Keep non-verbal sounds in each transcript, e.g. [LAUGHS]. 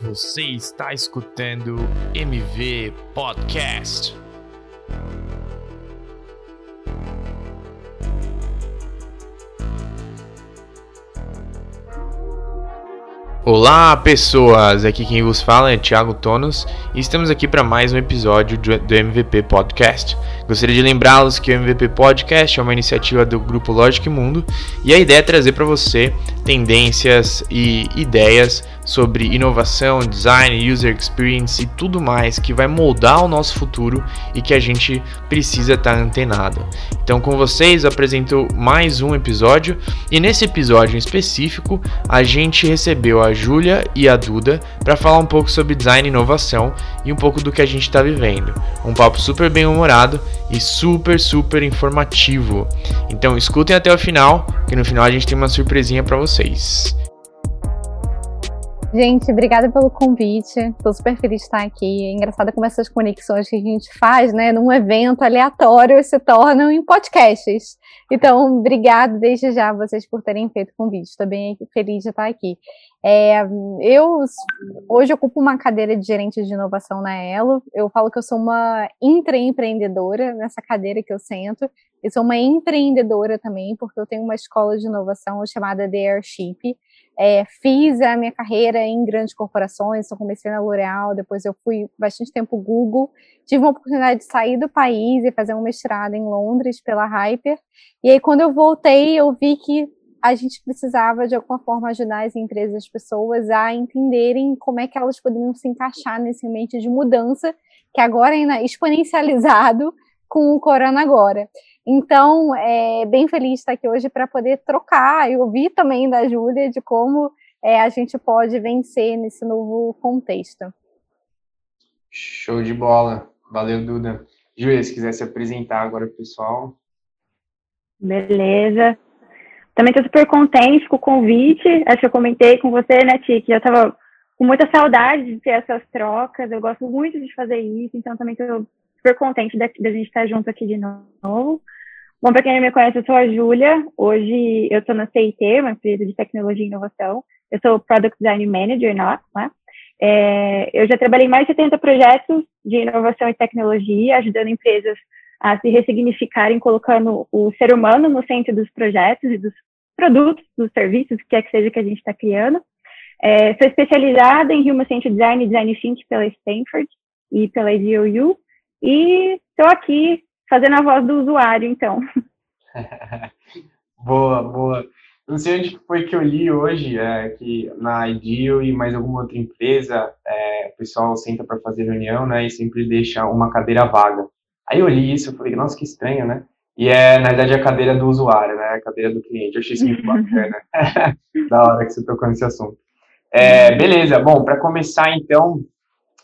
Você está escutando MV Podcast. Olá pessoas, aqui quem vos fala é Thiago Tonos e estamos aqui para mais um episódio do MVP Podcast. Gostaria de lembrá-los que o MVP Podcast é uma iniciativa do Grupo Logic Mundo e a ideia é trazer para você tendências e ideias sobre inovação, design, user experience e tudo mais que vai moldar o nosso futuro e que a gente precisa estar tá antenado. Então, com vocês, apresento mais um episódio e nesse episódio em específico, a gente recebeu a Júlia e a Duda para falar um pouco sobre design e inovação e um pouco do que a gente está vivendo. Um papo super bem humorado e super, super informativo. Então, escutem até o final, que no final a gente tem uma surpresinha para vocês. Gente, obrigada pelo convite. Estou super feliz de estar aqui. É engraçado como essas conexões que a gente faz, né, num evento aleatório se tornam em podcasts. Então, obrigado desde já vocês por terem feito o convite. Estou bem feliz de estar aqui. É, eu hoje ocupo uma cadeira de gerente de inovação na Elo. Eu falo que eu sou uma intraempreendedora nessa cadeira que eu sento. Eu sou uma empreendedora também, porque eu tenho uma escola de inovação chamada The Airship é, fiz a minha carreira em grandes corporações, então comecei na L'Oréal, depois eu fui bastante tempo Google, tive uma oportunidade de sair do país e fazer um mestrado em Londres pela Hyper, e aí quando eu voltei eu vi que a gente precisava de alguma forma ajudar as empresas, as pessoas a entenderem como é que elas poderiam se encaixar nesse ambiente de mudança que agora é exponencializado com o corona agora. Então, é bem feliz de estar aqui hoje para poder trocar e ouvir também da Júlia de como é, a gente pode vencer nesse novo contexto. Show de bola. Valeu, Duda. Júlia, se quiser se apresentar agora, pessoal. Beleza. Também estou super contente com o convite. Acho que eu comentei com você, né, Ti, que eu estava com muita saudade de ter essas trocas. Eu gosto muito de fazer isso, então também estou super contente da, da gente estar junto aqui de novo. Bom, para quem não me conhece, eu sou a Júlia. Hoje eu estou na CIT, uma empresa de tecnologia e inovação. Eu sou Product Design Manager lá. Né? É, eu já trabalhei em mais de 70 projetos de inovação e tecnologia, ajudando empresas a se ressignificarem, colocando o ser humano no centro dos projetos e dos produtos, dos serviços, que quer que seja que a gente está criando. É, sou especializada em Human Centered Design e Design Think pela Stanford e pela IDOU. E estou aqui fazendo a voz do usuário, então. [LAUGHS] boa, boa. Não sei onde foi que eu li hoje, é, que na Ideal e mais alguma outra empresa, é, o pessoal senta para fazer reunião, né, e sempre deixa uma cadeira vaga. Aí eu li isso, eu falei, nossa, que estranho, né? E é, na verdade, a cadeira do usuário, né, a cadeira do cliente. Eu achei isso muito bacana. [LAUGHS] [LAUGHS] da hora que você tocou nesse assunto. É, beleza, bom, para começar, então,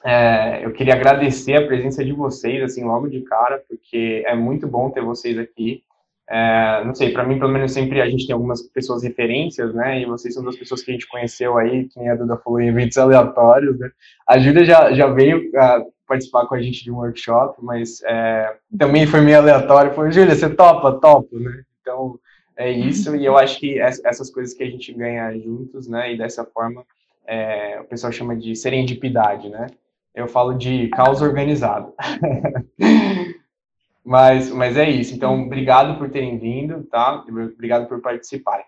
é, eu queria agradecer a presença de vocês, assim, logo de cara, porque é muito bom ter vocês aqui. É, não sei, para mim, pelo menos, sempre a gente tem algumas pessoas referências, né? E vocês são duas pessoas que a gente conheceu aí, que nem a Duda falou, em eventos aleatórios. Né? A Júlia já, já veio uh, participar com a gente de um workshop, mas é, também foi meio aleatório. Foi, Júlia, você topa? Topo, né? Então, é isso. E eu acho que essas coisas que a gente ganha juntos, né? E dessa forma, é, o pessoal chama de serendipidade, né? Eu falo de caos organizado. [LAUGHS] mas, mas é isso. Então, obrigado por terem vindo, tá? Obrigado por participarem.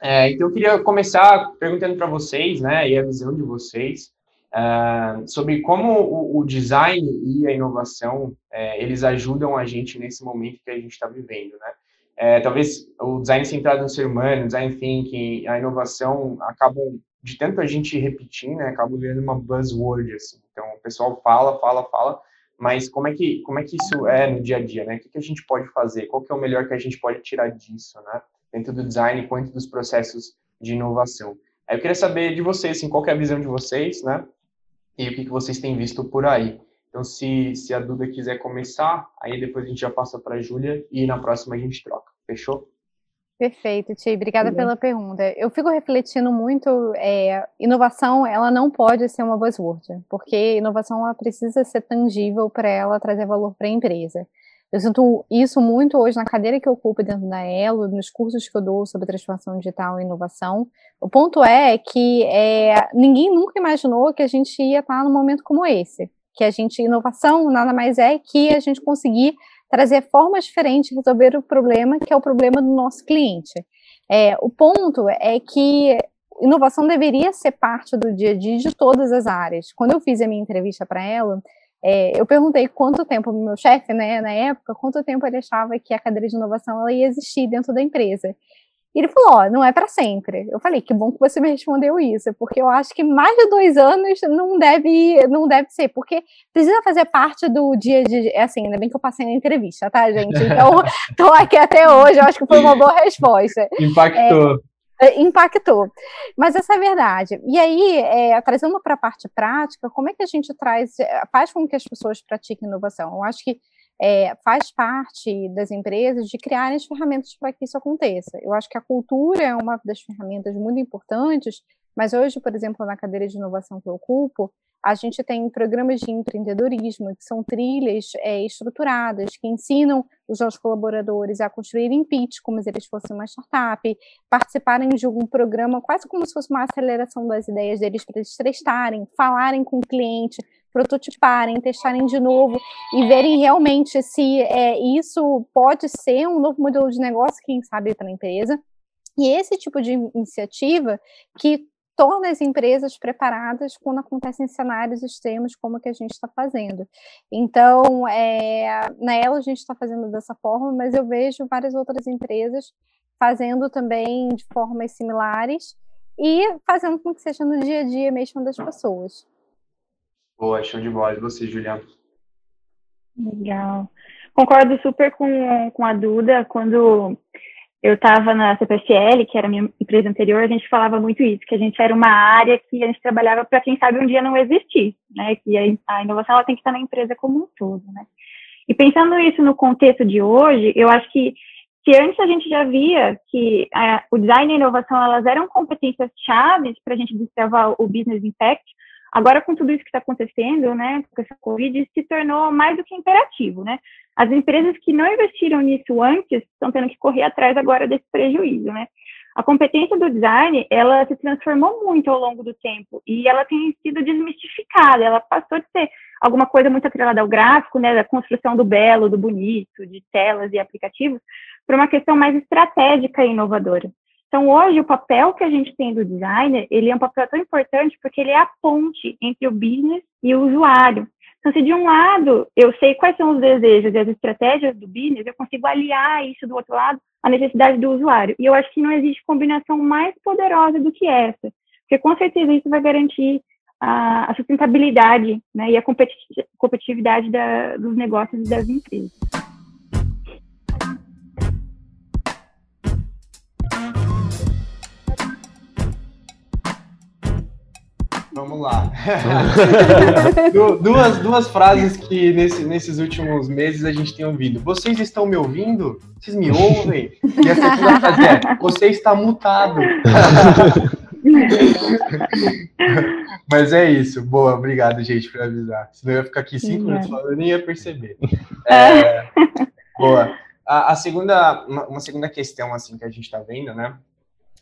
É, então, eu queria começar perguntando para vocês, né, e a visão de vocês, uh, sobre como o, o, design e a inovação, é, eles ajudam a gente nesse momento que a gente está vivendo, né? É, talvez o design centrado no ser humano, o design thinking, a inovação acabam de tanto a gente repetir, né, acaba virando uma buzzword, assim. Pessoal fala, fala, fala, mas como é que, como é que isso é no dia a dia, né? O que, que a gente pode fazer? Qual que é o melhor que a gente pode tirar disso, né? Dentro do design, quanto dos processos de inovação. Aí eu queria saber de vocês, assim, qual é a visão de vocês, né? E o que, que vocês têm visto por aí. Então, se, se a Duda quiser começar, aí depois a gente já passa para a Júlia e na próxima a gente troca. Fechou? Perfeito, Ti. Obrigada Sim. pela pergunta. Eu fico refletindo muito, é, inovação, ela não pode ser uma buzzword, porque inovação ela precisa ser tangível para ela trazer valor para a empresa. Eu sinto isso muito hoje na cadeira que eu ocupo dentro da Elo, nos cursos que eu dou sobre transformação digital e inovação. O ponto é que é, ninguém nunca imaginou que a gente ia estar num momento como esse. Que a gente, inovação nada mais é que a gente conseguir trazer formas diferentes de resolver o problema, que é o problema do nosso cliente. É, o ponto é que inovação deveria ser parte do dia a dia de todas as áreas. Quando eu fiz a minha entrevista para ela, é, eu perguntei quanto tempo, o meu chefe, né, na época, quanto tempo ele achava que a cadeira de inovação ela ia existir dentro da empresa. E ele falou, ó, não é para sempre. Eu falei, que bom que você me respondeu isso, porque eu acho que mais de dois anos não deve, não deve ser, porque precisa fazer parte do dia de, é assim, ainda bem que eu passei na entrevista, tá, gente? Então, [LAUGHS] tô aqui até hoje, eu acho que foi uma boa resposta. Impactou. É, é, impactou. Mas essa é a verdade. E aí, é, trazendo para a parte prática, como é que a gente traz, faz com que as pessoas pratiquem inovação? Eu acho que é, faz parte das empresas de criarem as ferramentas para que isso aconteça. Eu acho que a cultura é uma das ferramentas muito importantes, mas hoje, por exemplo, na cadeira de inovação que eu ocupo, a gente tem programas de empreendedorismo, que são trilhas é, estruturadas, que ensinam os nossos colaboradores a construírem pitch como se eles fossem uma startup, participarem de um programa quase como se fosse uma aceleração das ideias deles para eles testarem, falarem com o cliente, prototiparem, testarem de novo e verem realmente se é, isso pode ser um novo modelo de negócio, quem sabe, para a empresa. E esse tipo de iniciativa que torna as empresas preparadas quando acontecem cenários extremos como o que a gente está fazendo. Então, é, na ela a gente está fazendo dessa forma, mas eu vejo várias outras empresas fazendo também de formas similares e fazendo com que seja no dia a dia mesmo das pessoas. Boa, show de bola. E você, Juliana? Legal. Concordo super com, com a Duda. Quando eu estava na CPFL, que era a minha empresa anterior, a gente falava muito isso, que a gente era uma área que a gente trabalhava para quem sabe um dia não existir, né? Que a, inovação ela tem que estar na empresa como um todo, né? E pensando isso no contexto de hoje, eu acho que se antes a gente já via que a, o design e a inovação elas eram competências chaves para a gente destravar o business impact, agora com tudo isso que está acontecendo, né, com essa Covid, se tornou mais do que imperativo, né? As empresas que não investiram nisso antes estão tendo que correr atrás agora desse prejuízo, né? A competência do design, ela se transformou muito ao longo do tempo e ela tem sido desmistificada, ela passou de ser alguma coisa muito atrelada ao gráfico, né, da construção do belo, do bonito, de telas e aplicativos, para uma questão mais estratégica e inovadora. Então, hoje, o papel que a gente tem do designer, ele é um papel tão importante porque ele é a ponte entre o business e o usuário. Então, se de um lado eu sei quais são os desejos e as estratégias do business, eu consigo aliar isso do outro lado à necessidade do usuário. E eu acho que não existe combinação mais poderosa do que essa, porque com certeza isso vai garantir a, sustentabilidade né, e a competitividade da, dos negócios e das empresas. Vamos lá. [LAUGHS] duas, duas frases que nesse, nesses últimos meses a gente tem ouvido. Vocês estão me ouvindo? Vocês me ouvem? E a segunda frase é: Você está mutado. [LAUGHS] Mas é isso. Boa, obrigado, gente, por avisar. Senão eu ia ficar aqui cinco minutos falando, eu nem ia perceber. [LAUGHS] É, boa. A, a, segunda, uma, uma segunda questão assim que a gente está vendo, né?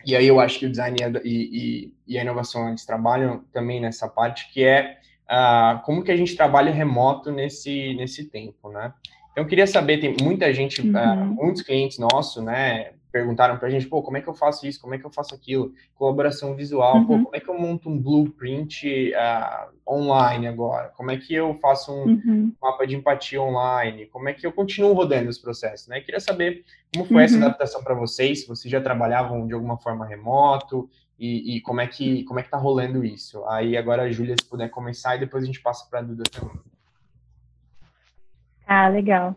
E aí eu acho que o design e, e, e a inovação eles trabalham também nessa parte que é uh, como que a gente trabalha remoto nesse nesse tempo, né? Então eu queria saber, tem muita gente, ah, uhum. uh, muitos clientes nossos, né, perguntaram para a gente, pô, como é que eu faço isso, como é que eu faço aquilo, colaboração visual, uhum. pô, como é que eu monto um blueprint uh, online agora, como é que eu faço um uhum. mapa de empatia online, como é que eu continuo rodando os processos, né? queria saber como foi uhum. essa adaptação para vocês, se vocês já trabalhavam de alguma forma remoto e, e, como é que como é que tá rolando isso. Aí agora a Júlia, se puder começar e depois a gente passa para a Duda também. Ah, legal.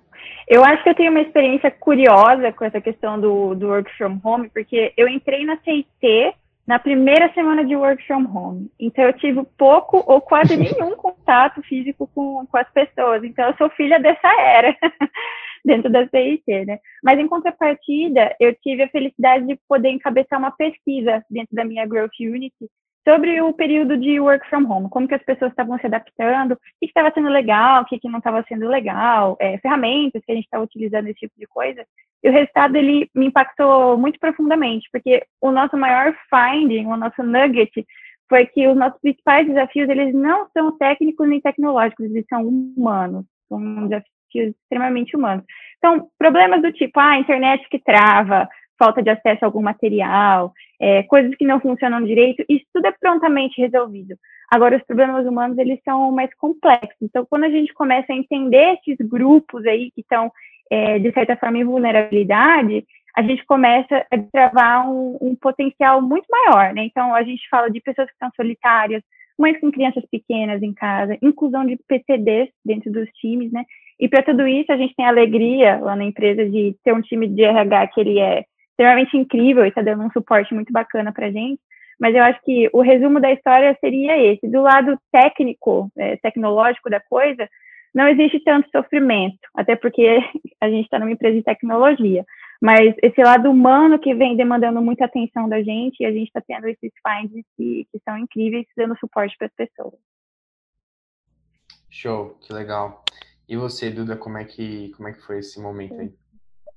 Eu acho que eu tenho uma experiência curiosa com essa questão do, do work from home, porque eu entrei na CIT na primeira semana de work from home. Então, eu tive pouco ou quase [LAUGHS] nenhum contato físico com, com as pessoas. Então, eu sou filha dessa era, [LAUGHS] dentro da CIT, né? Mas, em contrapartida, eu tive a felicidade de poder encabeçar uma pesquisa dentro da minha Growth Unity, sobre o período de work from home, como que as pessoas estavam se adaptando, o que estava sendo legal, o que, que não estava sendo legal, é, ferramentas que a gente estava utilizando, esse tipo de coisa. E o resultado, ele me impactou muito profundamente, porque o nosso maior finding, o nosso nugget, foi que os nossos principais desafios, eles não são técnicos nem tecnológicos, eles são humanos, são desafios extremamente humanos. Então, problemas do tipo, ah, internet que trava, falta de acesso a algum material, é, coisas que não funcionam direito, isso tudo é prontamente resolvido. Agora, os problemas humanos, eles são mais complexos. Então, quando a gente começa a entender esses grupos aí que estão, é, de certa forma, em vulnerabilidade, a gente começa a travar um, um, potencial muito maior, né? Então, a gente fala de pessoas que estão solitárias, mães com crianças pequenas em casa, inclusão de PCDs dentro dos times, né? E para tudo isso, a gente tem a alegria lá na empresa de ter um time de RH que ele é extremamente incrível e está dando um suporte muito bacana para a gente. Mas eu acho que o resumo da história seria esse. Do lado técnico, é, tecnológico da coisa, não existe tanto sofrimento, até porque [LAUGHS] a gente está numa empresa de tecnologia. Mas esse lado humano que vem demandando muita atenção da gente, e a gente está tendo esses finds que, que são incríveis, dando suporte para as pessoas. Show, que legal. E você, Duda, como é que, como é que foi esse momento aí?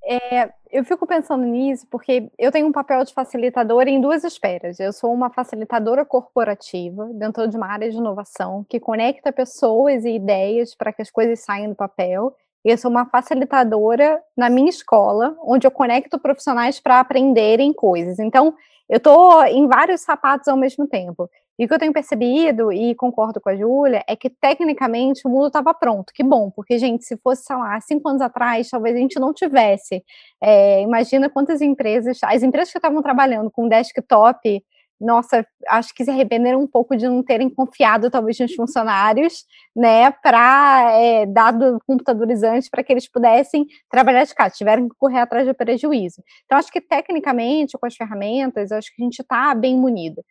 É, eu fico pensando nisso porque eu tenho um papel de facilitadora em duas esferas. Eu sou uma facilitadora corporativa dentro de uma área de inovação que conecta pessoas e ideias para que as coisas saiam do papel. E eu sou uma facilitadora na minha escola, onde eu conecto profissionais para aprenderem coisas. Então, eu estou em vários sapatos ao mesmo tempo. E o que eu tenho percebido, e concordo com a Júlia, é que tecnicamente o mundo estava pronto. Que bom, porque, gente, se fosse, sei lá, cinco anos atrás, talvez a gente não tivesse. É, imagina quantas empresas, as empresas que estavam trabalhando com desktop, nossa, acho que se arrependeram um pouco de não terem confiado, talvez, nos funcionários, né, para é, dado computadores antes, para que eles pudessem trabalhar de casa, tiveram que correr atrás do prejuízo. Então, acho que tecnicamente, com as ferramentas, acho que a gente está bem munido.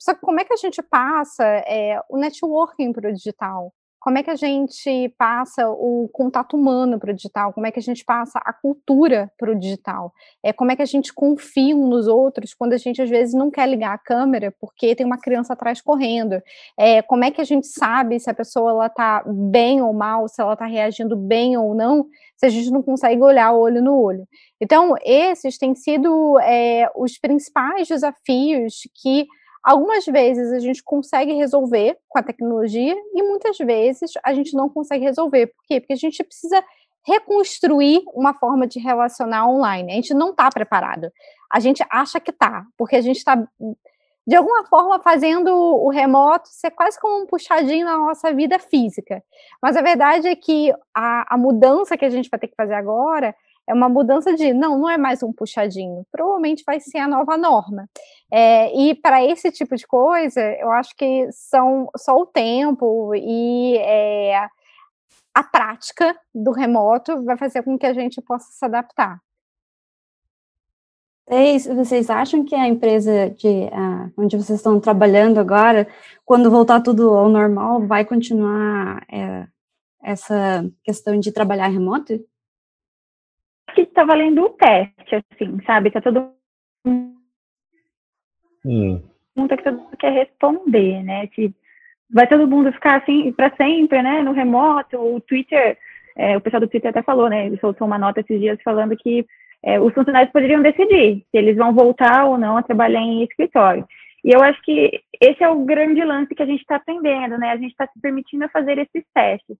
Só que como é que a gente passa é, o networking para o digital? Como é que a gente passa o contato humano para o digital? Como é que a gente passa a cultura para o digital? É, como é que a gente confia uns nos outros quando a gente às vezes não quer ligar a câmera porque tem uma criança atrás correndo? É, como é que a gente sabe se a pessoa está bem ou mal, se ela está reagindo bem ou não, se a gente não consegue olhar olho no olho? Então, esses têm sido é, os principais desafios que Algumas vezes a gente consegue resolver com a tecnologia e muitas vezes a gente não consegue resolver. Por quê? Porque a gente precisa reconstruir uma forma de relacionar online. A gente não está preparado. A gente acha que está, porque a gente está, de alguma forma, fazendo o remoto ser quase como um puxadinho na nossa vida física. Mas a verdade é que a, a mudança que a gente vai ter que fazer agora é uma mudança de não, não é mais um puxadinho, provavelmente vai ser a nova norma. É, e para esse tipo de coisa, eu acho que são só o tempo e é, a prática do remoto vai fazer com que a gente possa se adaptar. Vocês acham que a empresa de, uh, onde vocês estão trabalhando agora, quando voltar tudo ao normal, vai continuar é, essa questão de trabalhar remoto? Que tá valendo o teste, assim, sabe? Tá todo hum. mundo que todo mundo quer responder, né? Vai todo mundo ficar assim para sempre, né? No remoto, o Twitter, é, o pessoal do Twitter até falou, né? Ele soltou uma nota esses dias falando que é, os funcionários poderiam decidir se eles vão voltar ou não a trabalhar em escritório. E eu acho que esse é o grande lance que a gente está aprendendo, né? A gente está se permitindo fazer esses testes.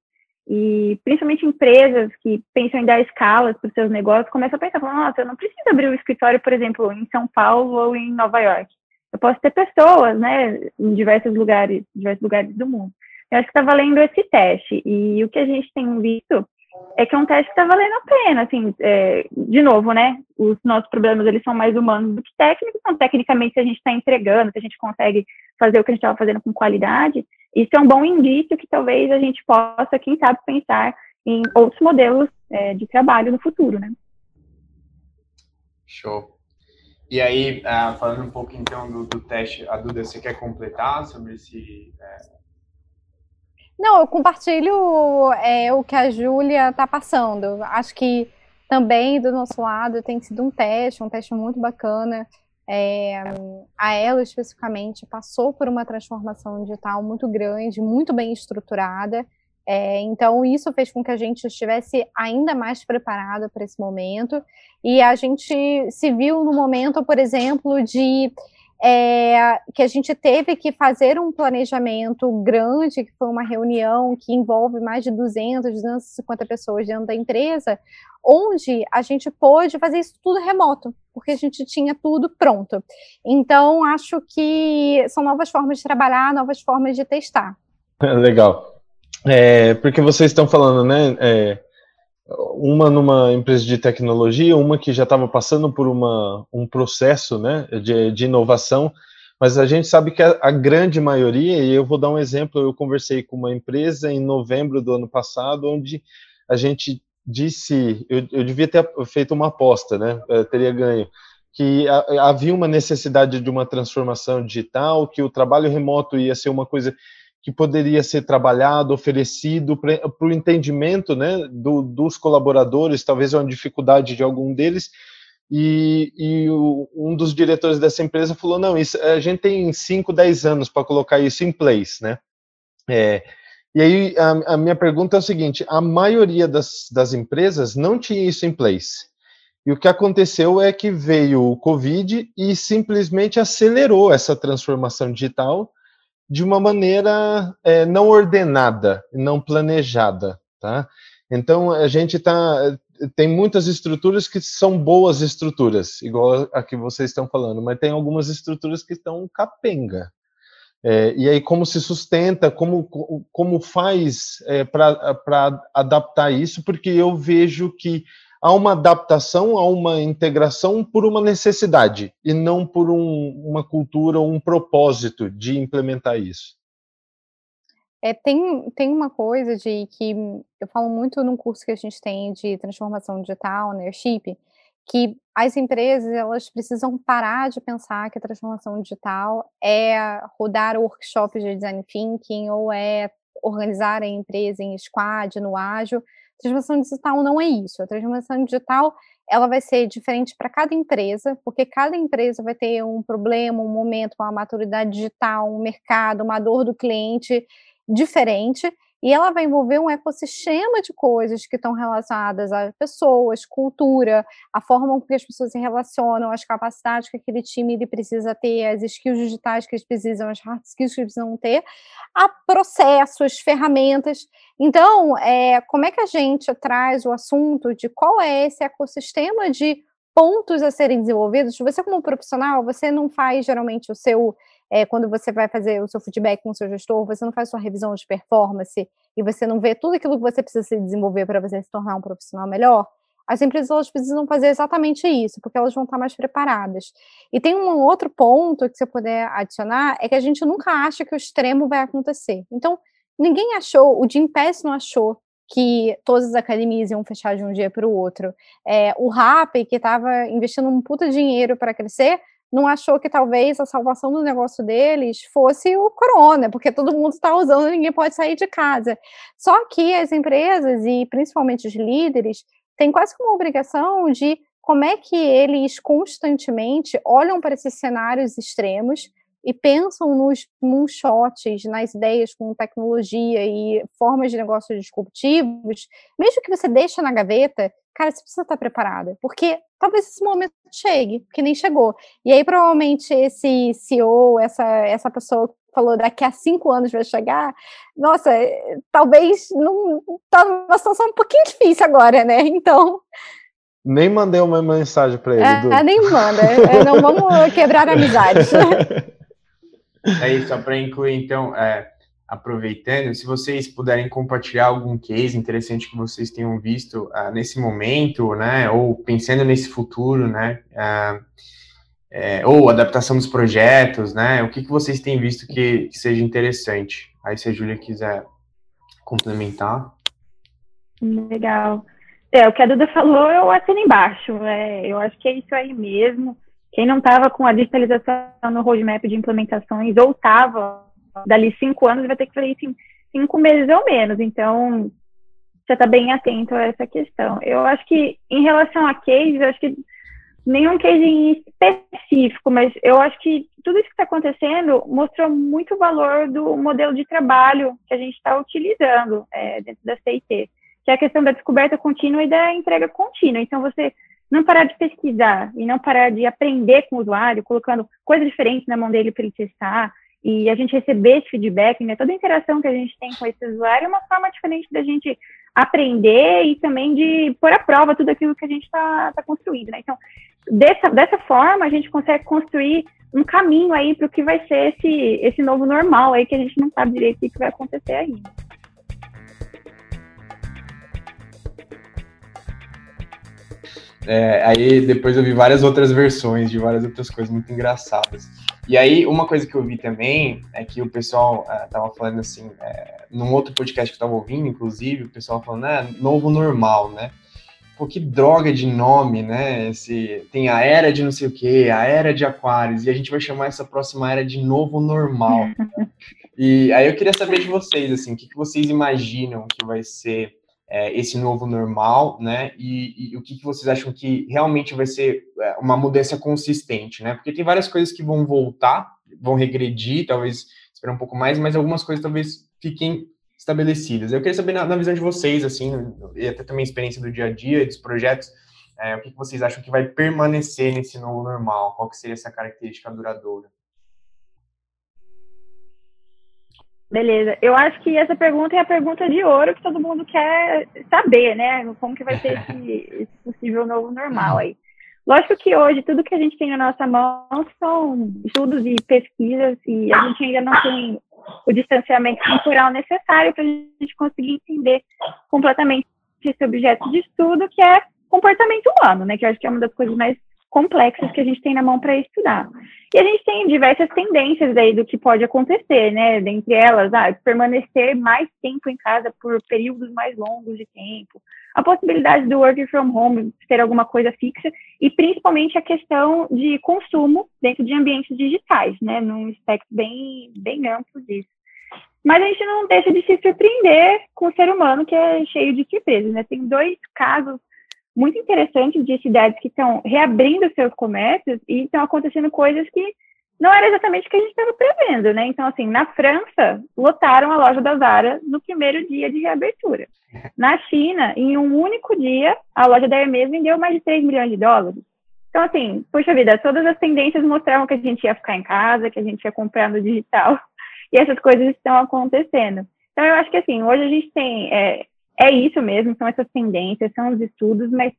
E principalmente empresas que pensam em dar escalas para os seus negócios começam a pensar, nossa, eu não preciso abrir um escritório, por exemplo, em São Paulo ou em Nova York. Eu posso ter pessoas, né, em diversos lugares, diversos lugares do mundo. Eu acho que está valendo esse teste. E o que a gente tem visto é que é um teste que está valendo a pena, assim, é, de novo, né, os nossos problemas, eles são mais humanos do que técnicos, então, tecnicamente, se a gente está entregando, se a gente consegue fazer o que a gente estava fazendo com qualidade, isso é um bom indício que talvez a gente possa, quem sabe, pensar em outros modelos é, de trabalho no futuro, né? Show. E aí, uh, falando um pouco então do, do, teste, a Duda, você quer completar sobre esse... É... Não, eu compartilho é, o que a Júlia está passando. Acho que também do nosso lado tem sido um teste, um teste muito bacana. É, a ela especificamente passou por uma transformação digital muito grande, muito bem estruturada. É, então, isso fez com que a gente estivesse ainda mais preparado para esse momento. E a gente se viu no momento, por exemplo, de é, que a gente teve que fazer um planejamento grande, que foi uma reunião que envolve mais de 200, 250 pessoas dentro da empresa, onde a gente pôde fazer isso tudo remoto, porque a gente tinha tudo pronto. Então, acho que são novas formas de trabalhar, novas formas de testar. [LAUGHS] Legal. É, porque vocês estão falando, né? É, uma numa empresa de tecnologia, uma que já estava passando por uma, um processo né, de, de inovação, mas a gente sabe que a, a, grande maioria, e eu vou dar um exemplo, eu conversei com uma empresa em novembro do ano passado, onde a gente disse, eu, eu devia ter feito uma aposta, né, eu teria ganho, que havia uma necessidade de uma transformação digital, que o trabalho remoto ia ser uma coisa que poderia ser trabalhado, oferecido para o entendimento né, do, dos colaboradores, talvez é uma dificuldade de algum deles, e, e o, um dos diretores dessa empresa falou, não, isso, a gente tem 5, 10 anos para colocar isso em place, né? É, e aí a, a, minha pergunta é o seguinte, a maioria das, das empresas não tinha isso em place, e o que aconteceu é que veio o Covid e simplesmente acelerou essa transformação digital, de uma maneira é, não ordenada, não planejada, tá? Então a gente tá tem muitas estruturas que são boas estruturas, igual a que vocês estão falando, mas tem algumas estruturas que estão capenga. É, e aí como se sustenta, como como faz é, para adaptar isso? Porque eu vejo que há uma adaptação, há uma integração por uma necessidade e não por um, uma cultura ou um propósito de implementar isso. É, tem, tem uma coisa de que eu falo muito num curso que a gente tem de transformação digital, Leadership, que as empresas elas precisam parar de pensar que a transformação digital é rodar workshops de design thinking ou é organizar a empresa em squad, no ágil, transformação digital não é isso. A transformação digital ela vai ser diferente para cada empresa, porque cada empresa vai ter um problema, um momento, uma maturidade digital, um mercado, uma dor do cliente diferente, e ela vai envolver um ecossistema de coisas que estão relacionadas a pessoas, cultura, a forma com que as pessoas se relacionam, as capacidades que aquele time ele precisa ter, as skills digitais que eles precisam, as hard skills que eles precisam ter, a processos, ferramentas. Então, é, como é que a gente traz o assunto de qual é esse ecossistema de pontos a serem desenvolvidos? Você, como profissional, você não faz geralmente o seu é, quando você vai fazer o seu feedback com o seu gestor, você não faz sua revisão de performance e você não vê tudo aquilo que você precisa se desenvolver para você se tornar um profissional melhor, as empresas elas precisam fazer exatamente isso, porque elas vão estar mais preparadas. E tem um outro ponto que você puder adicionar, é que a gente nunca acha que o extremo vai acontecer. Então, ninguém achou, o Jim Pass não achou que todas as academias iam fechar de um dia para o outro. É, o RAP, que estava investindo um puta dinheiro para crescer, não achou que talvez a salvação do negócio deles fosse o corona, porque todo mundo está usando ninguém pode sair de casa. Só que as empresas, e principalmente os líderes, têm quase uma obrigação de como é que eles constantemente olham para esses cenários extremos e pensam nos moonshots, nas ideias com tecnologia e formas de negócios disruptivos, mesmo que você deixe na gaveta, cara, você precisa estar preparada, porque talvez esse momento chegue, que nem chegou. E aí, provavelmente, esse CEO, essa, essa pessoa que falou daqui a cinco anos vai chegar, nossa, talvez não tá numa situação um pouquinho difícil agora, né? [LAUGHS] Então. Nem mandei uma mensagem para ele. É, nem manda. É, não vamos quebrar amizades. Aí, só para incluir, então, é, aproveitando, se vocês puderem compartilhar algum case interessante que vocês tenham visto uh, nesse momento, né, ou pensando nesse futuro, né, uh, é, ou adaptação dos projetos, né, o que, que vocês têm visto que, que seja interessante? Aí, se a Júlia quiser complementar. Legal. É, o que a Duda falou, eu assino embaixo. É, eu acho que é isso aí mesmo. Quem não estava com a digitalização no roadmap de implementações ou estava dali cinco anos, vai ter que fazer isso em cinco meses ou menos. Então, você está bem atento a essa questão. Eu acho que, em relação a cases, eu acho que nenhum case específico, mas eu acho que tudo isso que está acontecendo mostrou muito o valor do modelo de trabalho que a gente está utilizando é, dentro da CIT, que é a questão da descoberta contínua e da entrega contínua. Então, você não parar de pesquisar e não parar de aprender com o usuário, colocando coisas diferentes na mão dele para ele testar, e a gente receber esse feedback, né? Toda a interação que a gente tem com esse usuário é uma forma diferente da gente aprender e também de pôr à prova tudo aquilo que a gente está tá construindo, né? Então, dessa, dessa forma, a gente consegue construir um caminho aí para o que vai ser esse, esse novo normal aí que a gente não sabe direito o que vai acontecer ainda. É, aí depois eu vi várias outras versões de várias outras coisas muito engraçadas. E aí, uma coisa que eu vi também é que o pessoal uh, tava falando assim, é, num outro podcast que eu tava ouvindo, inclusive, o pessoal falando, ah, novo normal, né? Pô, que droga de nome, né? Esse, tem a era de não sei o quê, a era de aquários, e a gente vai chamar essa próxima era de novo normal. Né? [LAUGHS] E aí eu queria saber de vocês, assim, o que, que vocês imaginam que vai ser é, esse novo normal, né? E, e, o que, que vocês acham que realmente vai ser é, uma mudança consistente, né? Porque tem várias coisas que vão voltar, vão regredir, talvez esperar um pouco mais, mas algumas coisas talvez fiquem estabelecidas. Eu queria saber na, na visão de vocês, assim, e até também a experiência do dia a dia, dos projetos, é, o que, que vocês acham que vai permanecer nesse novo normal? Qual que seria essa característica duradoura? Beleza. Eu acho que essa pergunta é a pergunta de ouro que todo mundo quer saber, né? Como que vai ser esse, [LAUGHS] esse possível novo normal aí. Lógico que hoje tudo que a gente tem na nossa mão são estudos e pesquisas e a gente ainda não tem o distanciamento cultural necessário para a gente conseguir entender completamente esse objeto de estudo que é comportamento humano, né? Que eu acho que é uma das coisas mais complexas que a gente tem na mão para estudar. E a gente tem diversas tendências aí do que pode acontecer, né? Dentre elas, ah, permanecer mais tempo em casa por períodos mais longos de tempo, a possibilidade do work from home ter alguma coisa fixa e principalmente a questão de consumo dentro de ambientes digitais, né? Num espectro bem, bem amplo disso. Mas a gente não deixa de se surpreender com o ser humano que é cheio de surpresas, né? Tem dois casos muito interessante de cidades que estão reabrindo seus comércios e estão acontecendo coisas que não era exatamente o que a gente estava prevendo, né? Então, assim, na França, lotaram a loja da Zara no primeiro dia de reabertura. [LAUGHS] Na China, em um único dia, a loja da Hermes vendeu mais de 3 milhões de dólares. Então, assim, puxa vida, todas as tendências mostravam que a gente ia ficar em casa, que a gente ia comprar no digital, [LAUGHS] e essas coisas estão acontecendo. Então, eu acho que, assim, hoje a gente tem é, é isso mesmo, são essas tendências, são os estudos, mas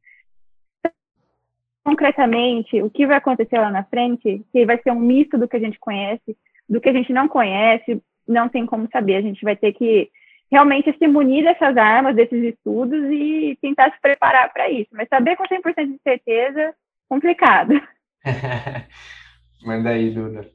concretamente o que vai acontecer lá na frente, que vai ser um misto do que a gente conhece, do que a gente não conhece, não tem como saber. A gente vai ter que realmente se munir dessas armas, desses estudos e tentar se preparar para isso. Mas saber com 100% de certeza, complicado. [LAUGHS] Manda aí, Duda.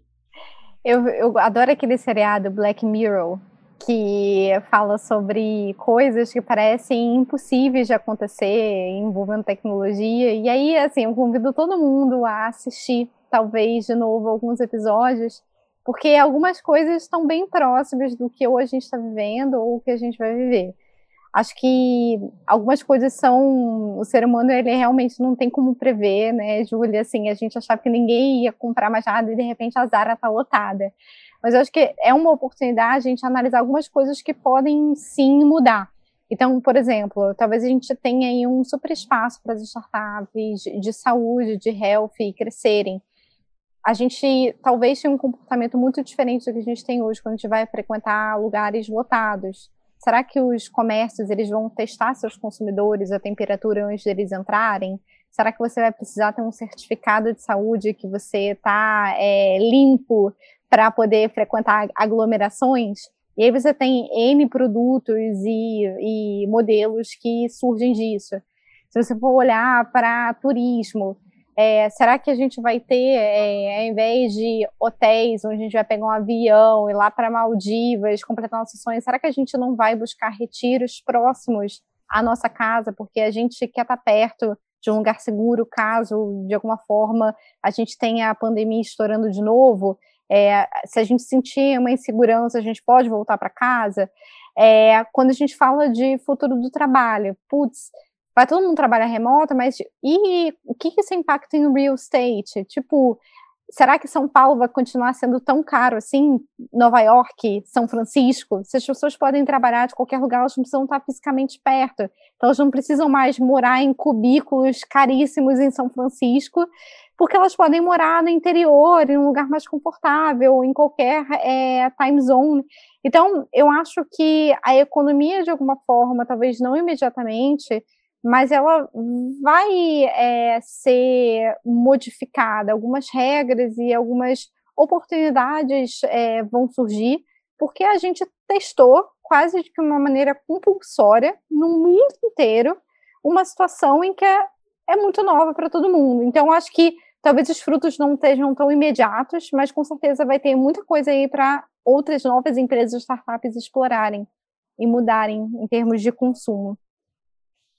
Eu, eu adoro aquele seriado Black Mirror, que fala sobre coisas que parecem impossíveis de acontecer envolvendo tecnologia. E aí, assim, eu convido todo mundo a assistir, talvez, de novo, alguns episódios, porque algumas coisas estão bem próximas do que hoje a gente está vivendo ou que a gente vai viver. Acho que algumas coisas são. O ser humano, ele realmente não tem como prever, né, Júlia? Assim, a gente achava que ninguém ia comprar mais nada e de repente a Zara está lotada. Mas eu acho que é uma oportunidade a gente analisar algumas coisas que podem sim mudar. Então, por exemplo, talvez a gente tenha aí um super espaço para as startups de saúde, de health crescerem. A gente talvez tenha um comportamento muito diferente do que a gente tem hoje quando a gente vai frequentar lugares lotados. Será que os comércios eles vão testar seus consumidores a temperatura antes deles entrarem? Será que você vai precisar ter um certificado de saúde que você está é, limpo para poder frequentar aglomerações. E aí você tem N produtos e, e modelos que surgem disso. Se você for olhar para turismo, é, será que a gente vai ter, é, ao invés de hotéis, onde a gente vai pegar um avião e lá para Maldivas, completar nossas sonhos, será que a gente não vai buscar retiros próximos à nossa casa, porque a gente quer estar tá perto de um lugar seguro, caso de alguma forma a gente tenha a pandemia estourando de novo? É, se a gente sentir uma insegurança, a gente pode voltar para casa. É, quando a gente fala de futuro do trabalho, putz, vai todo mundo trabalhar remoto, mas e o que, que isso impacta em real estate? Tipo, será que São Paulo vai continuar sendo tão caro assim? Nova York, São Francisco? Se as pessoas podem trabalhar de qualquer lugar, elas não precisam estar fisicamente perto. Então, elas não precisam mais morar em cubículos caríssimos em São Francisco, porque elas podem morar no interior, em um lugar mais confortável, em qualquer é, time zone. Então, eu acho que a economia, de alguma forma, talvez não imediatamente, mas ela vai é, ser modificada. Algumas regras e algumas oportunidades é, vão surgir, porque a gente testou quase de uma maneira compulsória no mundo inteiro uma situação em que é, é muito nova para todo mundo. Então, acho que talvez os frutos não estejam tão imediatos, mas com certeza vai ter muita coisa aí para outras novas empresas, startups explorarem e mudarem em termos de consumo.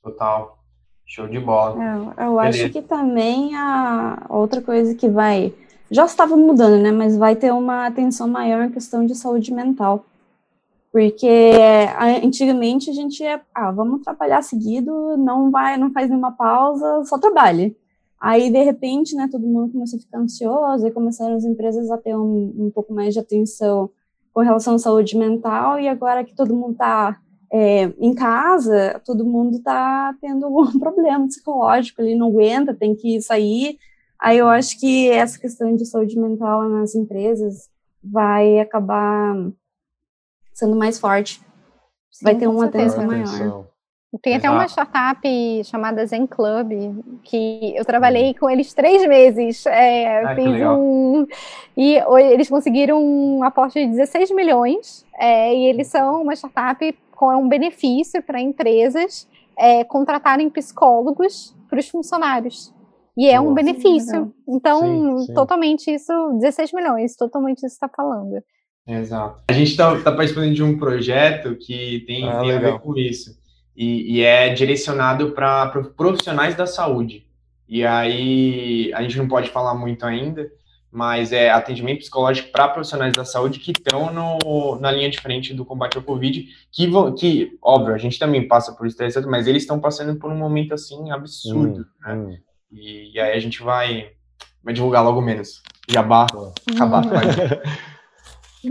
Total. Show de bola. É, eu, eu acho que também a outra coisa que vai. Já estava mudando, né? Mas vai ter uma atenção maior em questão de saúde mental. Porque antigamente a gente ia, ah, vamos trabalhar seguido, não vai, não faz nenhuma pausa, só trabalhe. Aí, de repente, né, todo mundo começou a ficar ansioso e começaram as empresas a ter um, um pouco mais de atenção com relação à saúde mental, e agora que todo mundo está é, em casa, todo mundo está tendo [LAUGHS] algum problema psicológico, ele não aguenta, tem que sair. Aí eu acho que essa questão de saúde mental nas empresas vai acabar sendo mais forte. Sim, vai ter uma atenção maior. Tem até uma startup chamada Zen Club, que eu trabalhei com eles três meses. É, ah, fiz um. E eles conseguiram um aporte de 16 milhões. É, e eles são uma startup com um benefício para empresas é, contratarem psicólogos para os funcionários. E é Nossa, um benefício. Então, sim, sim. totalmente isso, 16 milhões, totalmente isso está falando. Exato. A gente está tá participando de um projeto que tem, ah, tem a ver com isso. E, e é direcionado para profissionais da saúde. E aí, a gente não pode falar muito ainda, mas é atendimento psicológico para profissionais da saúde que estão na linha de frente do combate ao Covid, que, vão, que óbvio, a gente também passa por estresse, mas eles estão passando por um momento, assim, absurdo, hum, né? Hum. E, e, aí a gente vai, vai divulgar logo menos. Jabá, acabar [LAUGHS]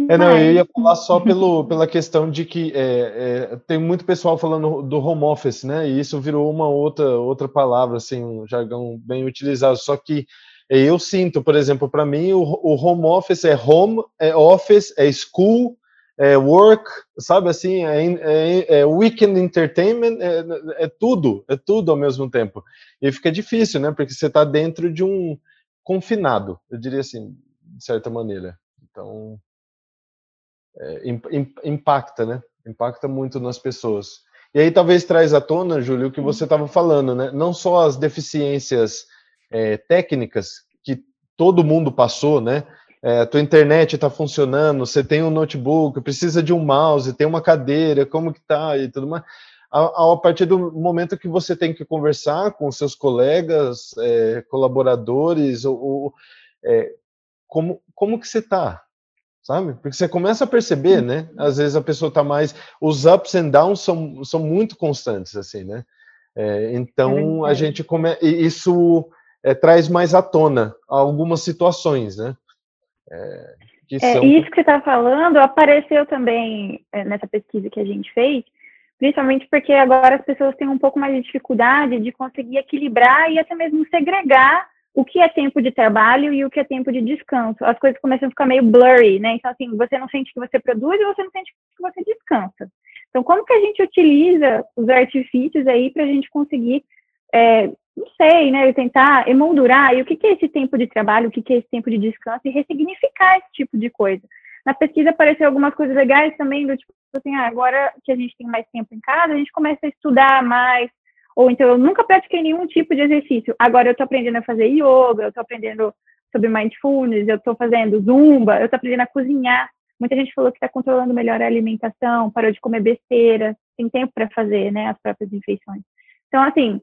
É, não, eu ia falar só pelo, pela questão de que é, é, tem muito pessoal falando do home office, né? E isso virou uma outra, outra palavra, assim, um jargão bem utilizado. Só que eu sinto, por exemplo, para mim, o, o, home office é home, é office, é school, é work, sabe assim, é, é, é weekend entertainment, é, é, tudo, é tudo ao mesmo tempo. E fica difícil, né? Porque você está dentro de um confinado, eu diria assim, de certa maneira. Então, é, impacta, né? Impacta muito nas pessoas. E aí talvez traz à tona, Júlio, o que você estava falando, né? Não só as deficiências é, técnicas que todo mundo passou, né? É, a tua internet está funcionando, você tem um notebook, precisa de um mouse, tem uma cadeira, como que tá e tudo mais. A, a partir do momento que você tem que conversar com seus colegas, é, colaboradores, ou, ou é, como, como que você está, sabe? Porque você começa a perceber, né? Às vezes a pessoa está mais, os ups and downs são, são muito constantes, assim, né? É, então a gente come, isso é, traz mais à tona algumas situações, né? É, que é, são... Isso que você está falando apareceu também é, nessa pesquisa que a gente fez, principalmente porque agora as pessoas têm um pouco mais de dificuldade de conseguir equilibrar e até mesmo segregar o que é tempo de trabalho e o que é tempo de descanso. As coisas começam a ficar meio blurry, né? Então, assim, você não sente que você produz e você não sente que você descansa. Então, como que a gente utiliza os artifícios aí para a gente conseguir é, não sei, né, tentar emoldurar e o que, que é esse tempo de trabalho, o que, que é esse tempo de descanso e ressignificar esse tipo de coisa. Na pesquisa apareceu algumas coisas legais também, do tipo assim, ah, agora que a gente tem mais tempo em casa, a gente começa a estudar mais, ou então eu nunca pratiquei nenhum tipo de exercício, agora eu estou aprendendo a fazer yoga, eu estou aprendendo sobre mindfulness, eu estou fazendo zumba, eu estou aprendendo a cozinhar. Muita gente falou que está controlando melhor a alimentação, parou de comer besteira, tem tempo para fazer, né, as próprias refeições. Então, assim,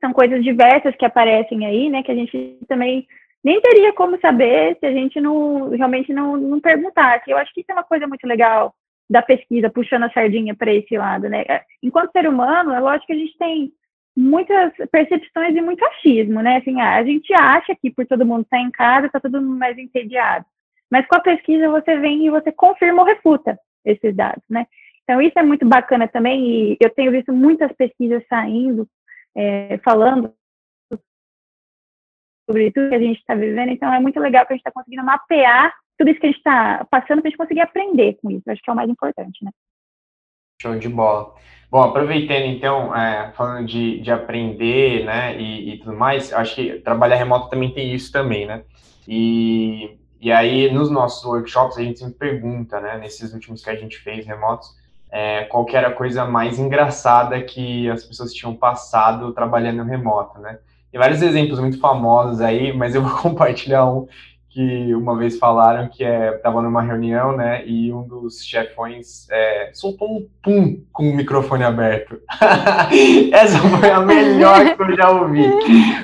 são coisas diversas que aparecem aí, né, que a gente também nem teria como saber se a gente não realmente não, não perguntasse. Eu acho que isso é uma coisa muito legal da pesquisa, puxando a sardinha para esse lado, né? Enquanto ser humano, é lógico que a gente tem muitas percepções e muito achismo, né? Assim, a gente acha que por todo mundo estar em casa, está todo mundo mais entediado. Mas com a pesquisa você vem e você confirma ou refuta esses dados, né? Então isso é muito bacana também e eu tenho visto muitas pesquisas saindo é, falando sobre tudo que a gente está vivendo, então é muito legal que a gente está conseguindo mapear tudo isso que a gente está passando para a gente conseguir aprender com isso. Acho que é o mais importante, né? Show de bola. Bom, aproveitando então, é, falando de, de aprender, né, e, e, tudo mais, acho que trabalhar remoto também tem isso também, né? E, e aí, nos nossos workshops, a gente sempre pergunta, né, nesses últimos que a gente fez remotos, é, qual era a coisa mais engraçada que as pessoas tinham passado trabalhando remoto, né? Tem vários exemplos muito famosos aí, mas eu vou [LAUGHS] compartilhar um que uma vez falaram que estava é, numa reunião, né, e um dos chefões é, soltou um pum com o microfone aberto. [LAUGHS] Essa foi a melhor que eu já ouvi.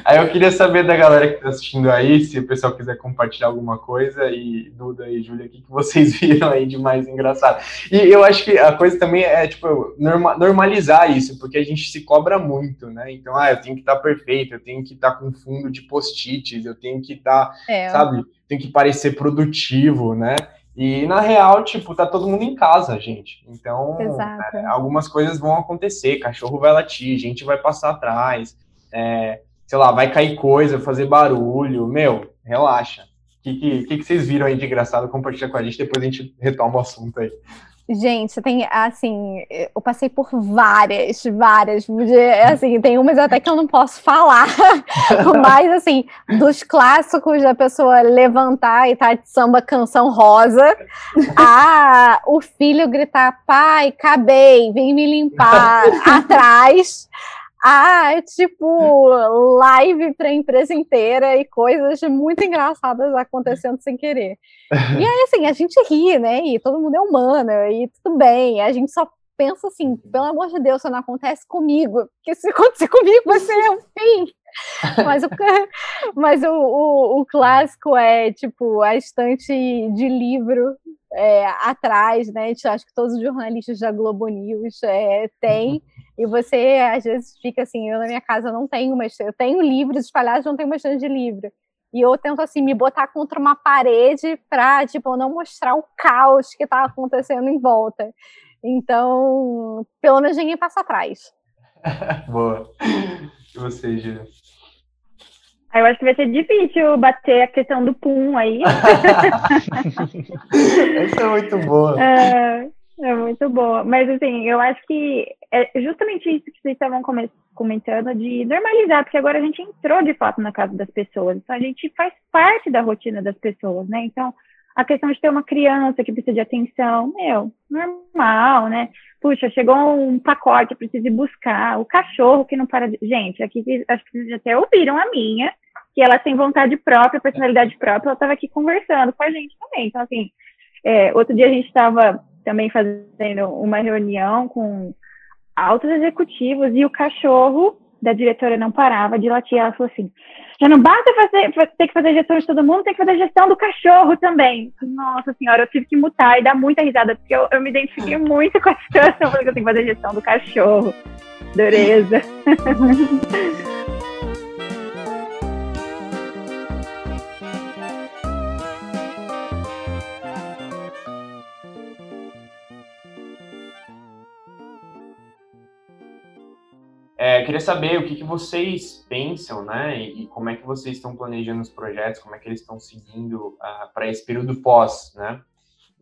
Aí eu queria saber da galera que está assistindo aí, se o pessoal quiser compartilhar alguma coisa, e Duda e Júlia, o que, que vocês [LAUGHS] viram aí de mais engraçado? E eu acho que a coisa também é, tipo, norma, normalizar isso, porque a gente se cobra muito, né, então, ah, eu tenho que estar tá perfeito, eu tenho que estar tá com fundo de post-its, eu tenho que estar, tá, é, sabe tem que parecer produtivo, né? E na real, tipo, tá todo mundo em casa, gente. Então, é, algumas coisas vão acontecer, cachorro vai latir, gente vai passar atrás, é, sei lá, vai cair coisa, fazer barulho. Meu, relaxa. O que, que, que, vocês viram aí de engraçado? Compartilha com a gente, depois a gente retoma o assunto aí. Gente, tem assim, eu passei por várias, várias, assim, tem umas até que eu não posso falar, [LAUGHS] mas assim, dos clássicos da pessoa levantar e tá de samba canção rosa, a o filho gritar, pai, acabei, vem me limpar [LAUGHS] atrás, ah, é tipo live para a empresa inteira e coisas muito engraçadas acontecendo sem querer. E aí, assim, a gente ri, né? E todo mundo é humano, e tudo bem. A gente só pensa assim, pelo amor de Deus, isso não acontece comigo, porque se acontecer comigo vai ser o fim. Mas, o, mas o, o, o, clássico é tipo a estante de livro é, atrás, né? Acho que todos os jornalistas da Globo News é, têm. E você, às vezes, fica assim, eu na minha casa não tenho uma eu tenho livros espalhados, não tenho uma estante de livro. E eu tento, assim, me botar contra uma parede para, tipo, não mostrar o caos que está acontecendo em volta. Então, pelo menos ninguém passa atrás. [LAUGHS] Boa. E você, Gina? Eu acho que vai ser difícil bater a questão do pum aí. [LAUGHS] Essa é muito boa. É, é muito boa. Mas, assim, eu acho que é justamente isso que vocês estavam comentando de normalizar, porque agora a gente entrou de fato na casa das pessoas. Então, a gente faz parte da rotina das pessoas, né? Então, a questão de ter uma criança que precisa de atenção, meu, normal, né? Puxa, chegou um pacote, preciso ir buscar. O cachorro que não para de. Gente, aqui acho que vocês até ouviram a minha que ela tem vontade própria, personalidade própria, ela estava aqui conversando com a gente também. Então, assim, é, outro dia a gente estava também fazendo uma reunião com altos executivos e o cachorro da diretora não parava de latir. Ela falou assim: já não basta fazer, ter que fazer gestão de todo mundo, tem que fazer gestão do cachorro também. Nossa senhora, eu tive que mutar e dar muita risada, porque eu, eu me identifiquei muito com a situação, porque eu tenho que fazer gestão do cachorro. Dureza. [LAUGHS] queria saber o que, que vocês pensam, né? E, e, como é que vocês estão planejando os projetos, como é que eles estão seguindo uh, para esse período pós, né?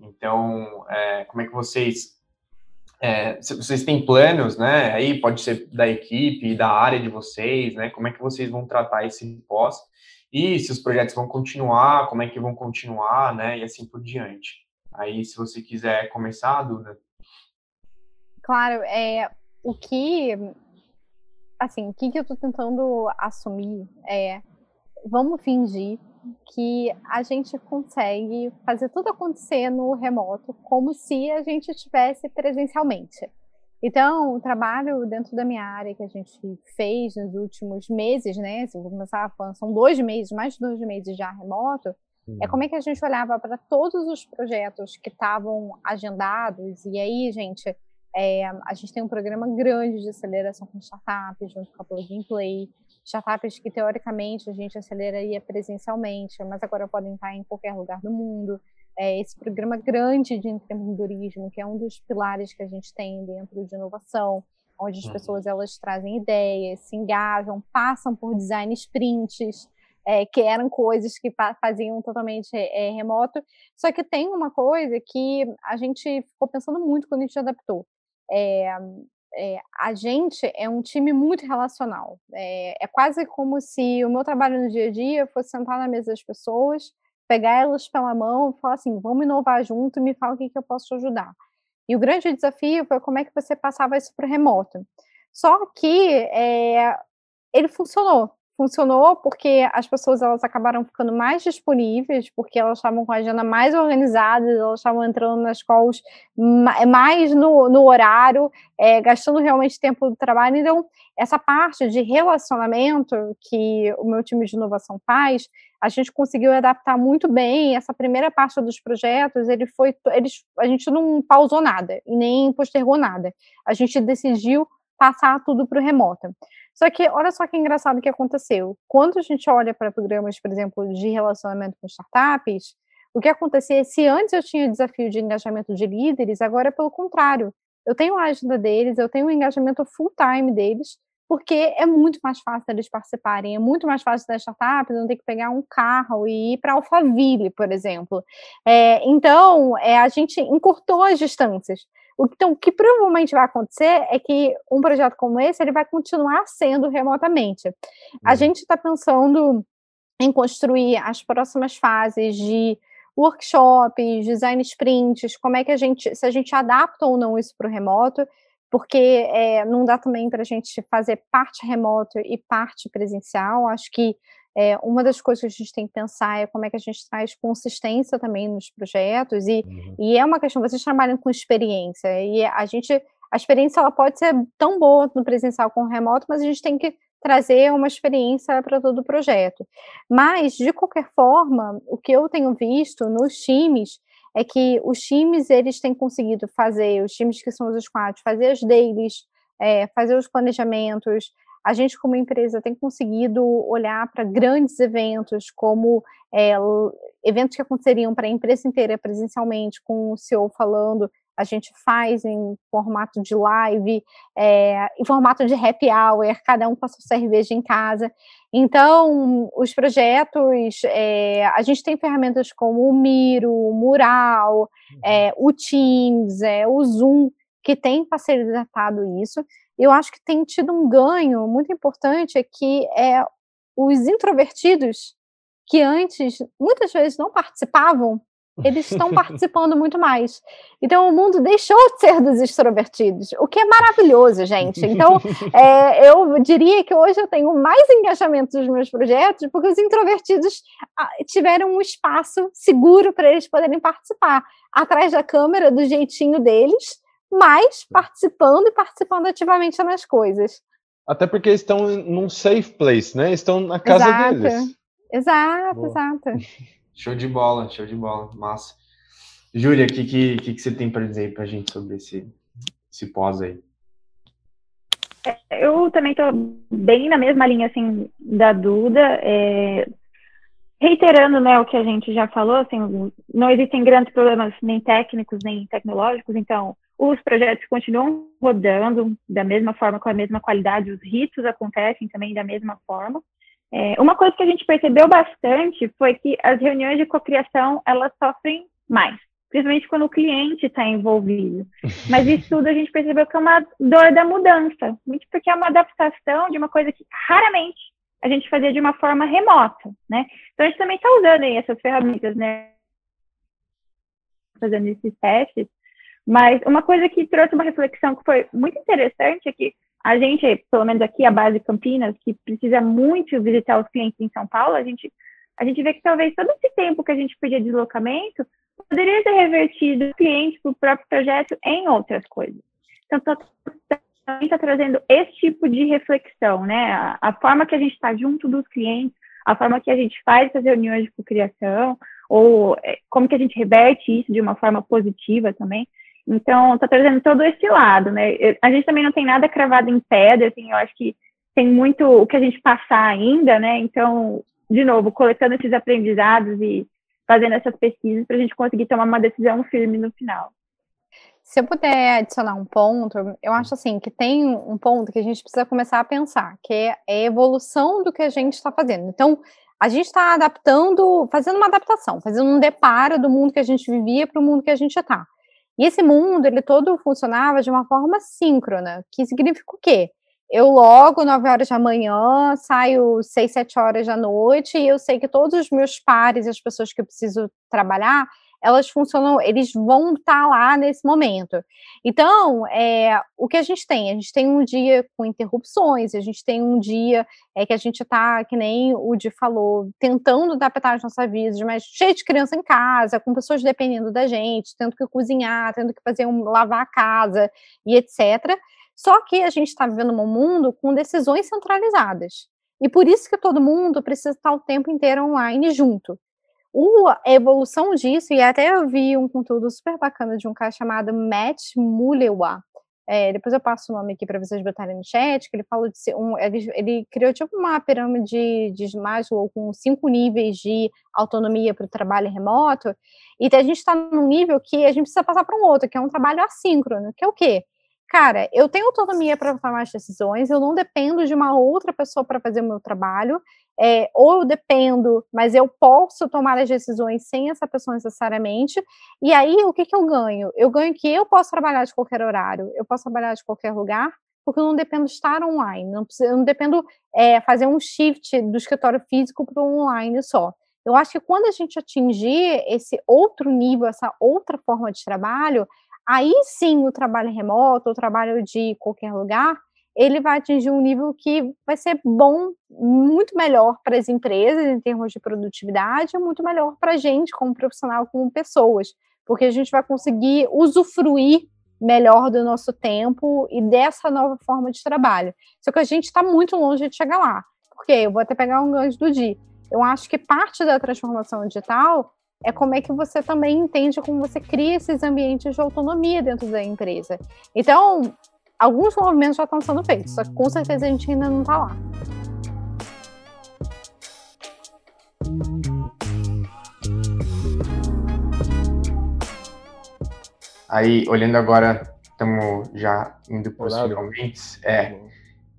Então, é, como é que vocês é, vocês têm planos, né? Aí pode ser da equipe, da área de vocês, né? Como é que vocês vão tratar esse pós? E se os projetos vão continuar, como é que vão continuar, né? E assim por diante. Aí, se você quiser começar, Duda. Claro, é, o que assim, o que, que eu estou tentando assumir é vamos fingir que a gente consegue fazer tudo acontecer no remoto como se a gente estivesse presencialmente. Então, o trabalho dentro da minha área que a gente fez nos últimos meses, né? Se eu começar falando, são dois meses, mais de dois meses já remoto, é como é que a gente olhava para todos os projetos que estavam agendados, e aí, gente, É, a gente tem um programa grande de aceleração com startups, junto com a Plug Play. Startups que, teoricamente, a gente aceleraria presencialmente, mas agora podem estar em qualquer lugar do mundo. É, esse programa grande de empreendedorismo, que é um dos pilares que a gente tem dentro de inovação, onde as uhum. pessoas elas trazem ideias, se engajam, passam por design sprints, é, que eram coisas que faziam totalmente é, remoto. Só que tem uma coisa que a gente ficou pensando muito quando a gente adaptou. É, é, a gente é um time muito relacional. É, é, quase como se o meu trabalho no dia a dia fosse sentar na mesa das pessoas, pegar elas pela mão e falar assim: vamos inovar junto, me fala o que, que eu posso te ajudar. E o grande desafio foi como é que você passava isso para o remoto. Só que é, ele funcionou funcionou porque as pessoas elas acabaram ficando mais disponíveis, porque elas estavam com a agenda mais organizada, elas estavam entrando nas calls mais no, no horário, é, gastando realmente tempo do trabalho. Então, essa parte de relacionamento que o meu time de inovação faz, a gente conseguiu adaptar muito bem. Essa primeira parte dos projetos, ele foi, eles, a gente não pausou nada e nem postergou nada. A gente decidiu passar tudo para o remoto. Só que olha só que engraçado que aconteceu. Quando a gente olha para programas, por exemplo, de relacionamento com startups, o que acontecia é se antes eu tinha desafio de engajamento de líderes, agora é pelo contrário. Eu tenho a agenda deles, eu tenho o engajamento full time deles, porque é muito mais fácil eles participarem, é muito mais fácil das startups não ter que pegar um carro e ir para Alphaville, por exemplo. É, então, é, a gente encurtou as distâncias. Então, o que provavelmente vai acontecer é que um projeto como esse ele vai continuar sendo remotamente. A uhum. gente está pensando em construir as próximas fases de workshops, design sprints, como é que a gente, se a gente adapta ou não isso para o remoto, porque é, não dá também para a gente fazer parte remoto e parte presencial. Acho que é, uma das coisas que a gente tem que pensar é como é que a gente traz consistência também nos projetos, e, uhum. e é uma questão, vocês trabalham com experiência, e a gente, a experiência ela pode ser tão boa no presencial como remoto, mas a gente tem que trazer uma experiência para todo o projeto. Mas, de qualquer forma, o que eu tenho visto nos times é que os times, eles têm conseguido fazer, os times que são os squads, fazer as dailies, é, fazer os planejamentos, a gente, como empresa, tem conseguido olhar para grandes eventos, como é, eventos que aconteceriam para a empresa inteira presencialmente, com o CEO falando, a gente faz em formato de live, é, em formato de happy hour, cada um com a sua cerveja em casa. Então, os projetos, é, a gente tem ferramentas como o Miro, o Mural, é, o Teams, é, o Zoom, que tem facilitado isso eu acho que tem tido um ganho muito importante é que é, os introvertidos, que antes muitas vezes não participavam, eles estão [LAUGHS] participando muito mais. Então, o mundo deixou de ser dos extrovertidos, o que é maravilhoso, gente. Então, é, [LAUGHS] eu diria que hoje eu tenho mais engajamento dos meus projetos porque os introvertidos ah, tiveram um espaço seguro para eles poderem participar, atrás da câmera, do jeitinho deles, mas participando e participando ativamente nas coisas. Até porque estão num safe place, né? Estão na casa exato. deles. Exato, Boa. exato. [LAUGHS] Show de bola, show de bola, massa. Júlia, o que, que, que, você tem para dizer para a gente sobre esse, esse pós aí? Eu também estou bem na mesma linha assim da Duda, é, reiterando né, o que a gente já falou, assim, não existem grandes problemas nem técnicos nem tecnológicos, então os projetos continuam rodando da mesma forma, com a mesma qualidade, os ritos acontecem também da mesma forma. É, uma coisa que a gente percebeu bastante foi que as reuniões de cocriação elas sofrem mais, principalmente quando o cliente está envolvido. [LAUGHS] Mas isso tudo a gente percebeu que é uma dor da mudança, muito porque é uma adaptação de uma coisa que raramente a gente fazia de uma forma remota, né? Então a gente também está usando aí essas ferramentas, né? Fazendo esses testes mas uma coisa que trouxe uma reflexão que foi muito interessante é que a gente, pelo menos aqui, a base Campinas, que precisa muito visitar os clientes em São Paulo, a gente, a gente vê que talvez todo esse tempo que a gente pedia deslocamento poderia ser revertido do cliente para o próprio projeto em outras coisas. Então, também está trazendo esse tipo de reflexão, né? A, a forma que a gente está junto dos clientes, a forma que a gente faz essas reuniões de cocriação, ou é, como que a gente reverte isso de uma forma positiva também. Então, está trazendo todo esse lado, né? A gente também não tem nada cravado em pedra, assim, eu acho que tem muito o que a gente passar ainda, né? Então, de novo, coletando esses aprendizados e fazendo essas pesquisas para a gente conseguir tomar uma decisão firme no final. Se eu puder adicionar um ponto, eu acho assim que tem um ponto que a gente precisa começar a pensar, que é a evolução do que a gente está fazendo. Então, a gente está adaptando, fazendo uma adaptação, fazendo um deparo do mundo que a gente vivia para o mundo que a gente está. E esse mundo, ele todo funcionava de uma forma síncrona, que significa o quê? Eu logo, 9 horas da manhã, saio 6, 7 horas da noite, e eu sei que todos os meus pares, as pessoas que eu preciso trabalhar, elas funcionam, eles vão estar tá lá nesse momento. Então, é, o que a gente tem? A gente tem um dia com interrupções, a gente tem um dia é, que a gente está, que nem o Di falou, tentando adaptar as nossas vidas, mas cheio de criança em casa, com pessoas dependendo da gente, tendo que cozinhar, tendo que fazer um, lavar a casa e etc. Só que a gente está vivendo um mundo com decisões centralizadas. E por isso que todo mundo precisa estar o tempo inteiro online junto o, a evolução disso, e até eu vi um conteúdo super bacana de um cara chamado Matt Mulewa. É, depois eu passo o nome aqui para vocês botarem no chat, que ele falou de ser um. Ele, ele criou tipo uma pirâmide de Maslow com cinco níveis de autonomia para o trabalho remoto, e a gente está num nível que a gente precisa passar para um outro, que é um trabalho assíncrono, que é o quê? Cara, eu tenho autonomia para tomar as decisões, eu não dependo de uma outra pessoa para fazer o meu trabalho, é, ou eu dependo, mas eu posso tomar as decisões sem essa pessoa necessariamente, e aí o que, que eu ganho? Eu ganho que eu posso trabalhar de qualquer horário, eu posso trabalhar de qualquer lugar, porque eu não dependo de estar online, não preciso, eu não dependo é, fazer um shift do escritório físico para o online só. Eu acho que quando a gente atingir esse outro nível, essa outra forma de trabalho, aí sim o trabalho remoto, o trabalho de qualquer lugar, ele vai atingir um nível que vai ser bom, muito melhor para as empresas em termos de produtividade, muito melhor para a gente como profissional, como pessoas, porque a gente vai conseguir usufruir melhor do nosso tempo e dessa nova forma de trabalho. Só que a gente está muito longe de chegar lá. Porque eu vou até pegar um gancho do dia. Eu acho que parte da transformação digital é como é que você também entende como você cria esses ambientes de autonomia dentro da empresa. Então, alguns movimentos já estão sendo feitos, só que com certeza a gente ainda não está lá. Aí, olhando agora, estamos já indo para os finalmente. É,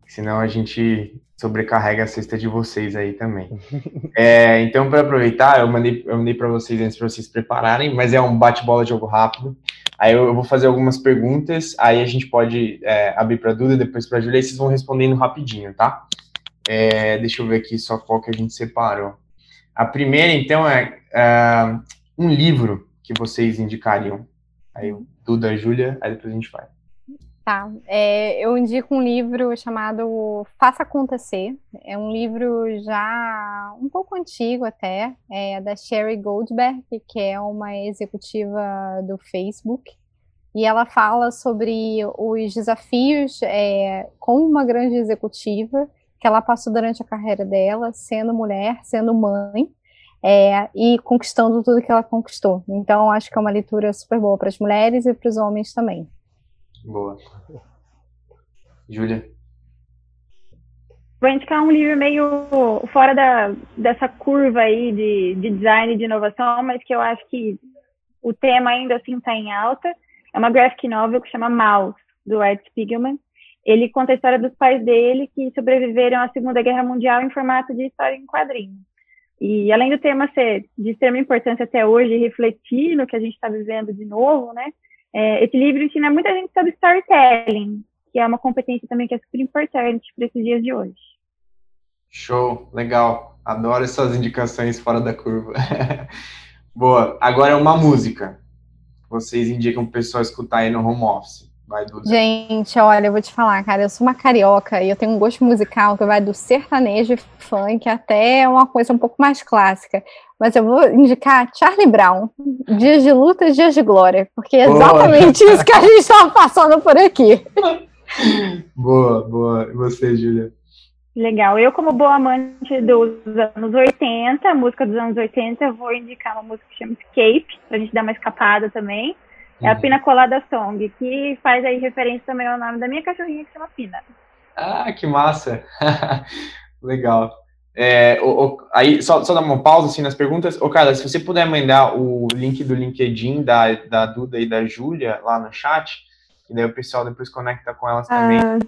senão a gente sobrecarrega a cesta de vocês aí também. [LAUGHS] É, então, para aproveitar, eu mandei, eu mandei para vocês antes para vocês prepararem, mas é um bate-bola de jogo rápido. Aí eu, eu, vou fazer algumas perguntas, aí a gente pode é, abrir para a Duda, depois para a Julia, e vocês vão respondendo rapidinho, tá? É, deixa eu ver aqui só qual que a gente separou. A primeira, então, é uh, um livro que vocês indicariam. Aí, Duda, Júlia, aí depois a gente vai. Tá. É, eu indico um livro chamado Faça Acontecer. É um livro já um pouco antigo até, é da Sherry Goldberg, que é uma executiva do Facebook. E ela fala sobre os desafios é, uma grande executiva que ela passou durante a carreira dela, sendo mulher, sendo mãe, é, e conquistando tudo que ela conquistou. Então, acho que é uma leitura super boa para as mulheres e para os homens também. Boa. Júlia? Vou indicar um livro meio fora da, dessa curva aí de, de design e de inovação, mas que eu acho que o tema ainda assim está em alta. É uma graphic novel que chama Mouse, do Ed Spiegelman. Ele conta a história dos pais dele que sobreviveram à Segunda Guerra Mundial em formato de história em quadrinho. E além do tema ser de extrema importância até hoje, refletir no que a gente está vivendo de novo, né? É, esse livro ensina muita gente sobre storytelling, que é uma competência também que é super importante para esses dias de hoje. Show, legal. Adoro essas indicações fora da curva. [LAUGHS] Boa. Agora uma música. Vocês indicam o pessoal escutar aí no home office. Vai, Duda. Gente, olha, eu vou te falar, cara, eu sou uma carioca e eu tenho um gosto musical que vai do sertanejo e funk até uma coisa um pouco mais clássica. Mas eu vou indicar Charlie Brown, Dias de Luta e Dias de Glória, porque é exatamente boa. [LAUGHS] isso que a gente estava passando por aqui. Boa, boa. E você, Júlia? Legal. Eu, como boa amante dos anos 80, música dos anos 80, vou indicar uma música que chama Escape, pra gente dar uma escapada também É a uhum. Pina Colada Song, que faz aí referência também ao nome da minha cachorrinha que chama Pina. Ah, que massa! [LAUGHS] Legal. É, o, o, aí, só, só dar uma pausa assim nas perguntas. Ô, Carla, se você puder mandar o link do LinkedIn da, da Duda e da Júlia lá no chat, que daí o pessoal depois conecta com elas também. Ah,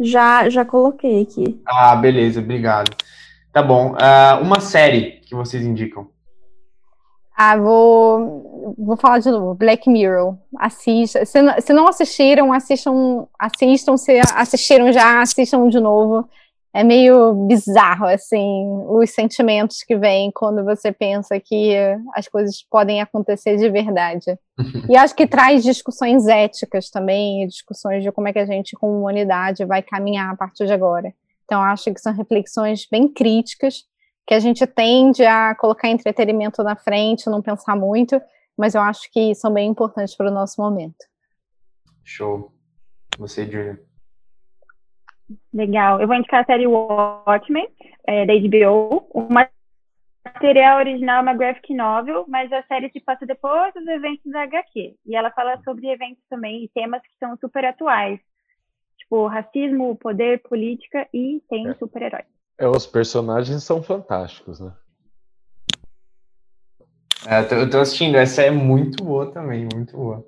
já, já coloquei aqui. Ah, beleza, obrigado. Tá bom. Uh, uma série que vocês indicam? Ah, vou, vou falar de novo. Black Mirror. Assista. Se, se não assistiram, assistam, assistam. Se assistiram já, assistam de novo é meio bizarro, assim, os sentimentos que vêm quando você pensa que as coisas podem acontecer de verdade. [LAUGHS] e acho que traz discussões éticas também, discussões de como é que a gente, como humanidade, vai caminhar a partir de agora. Então, acho que são reflexões bem críticas, que a gente tende a colocar entretenimento na frente, não pensar muito, mas eu acho que são bem importantes para o nosso momento. Show. Você, Julia. Legal. Eu vou indicar a série Watchmen, é, da HBO. O material original é uma graphic novel, mas a série se passa depois dos eventos da HQ. E ela fala sobre eventos também e temas que são super atuais. Tipo, racismo, poder, política e tem é. super-heróis. É, os personagens são fantásticos, né? É, eu tô, eu tô assistindo, essa é muito boa também, muito boa.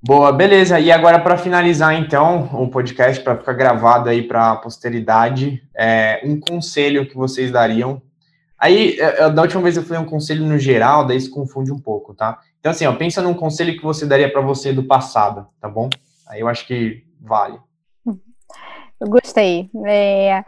Boa, beleza. E agora, para finalizar, então, o podcast, para ficar gravado aí para a posteridade, é, um conselho que vocês dariam. Aí, é, é, da última vez eu falei um conselho no geral, daí se confunde um pouco, tá? Então, assim, ó, pensa num conselho que você daria para você do passado, tá bom? Aí eu acho que vale. Eu gostei. É,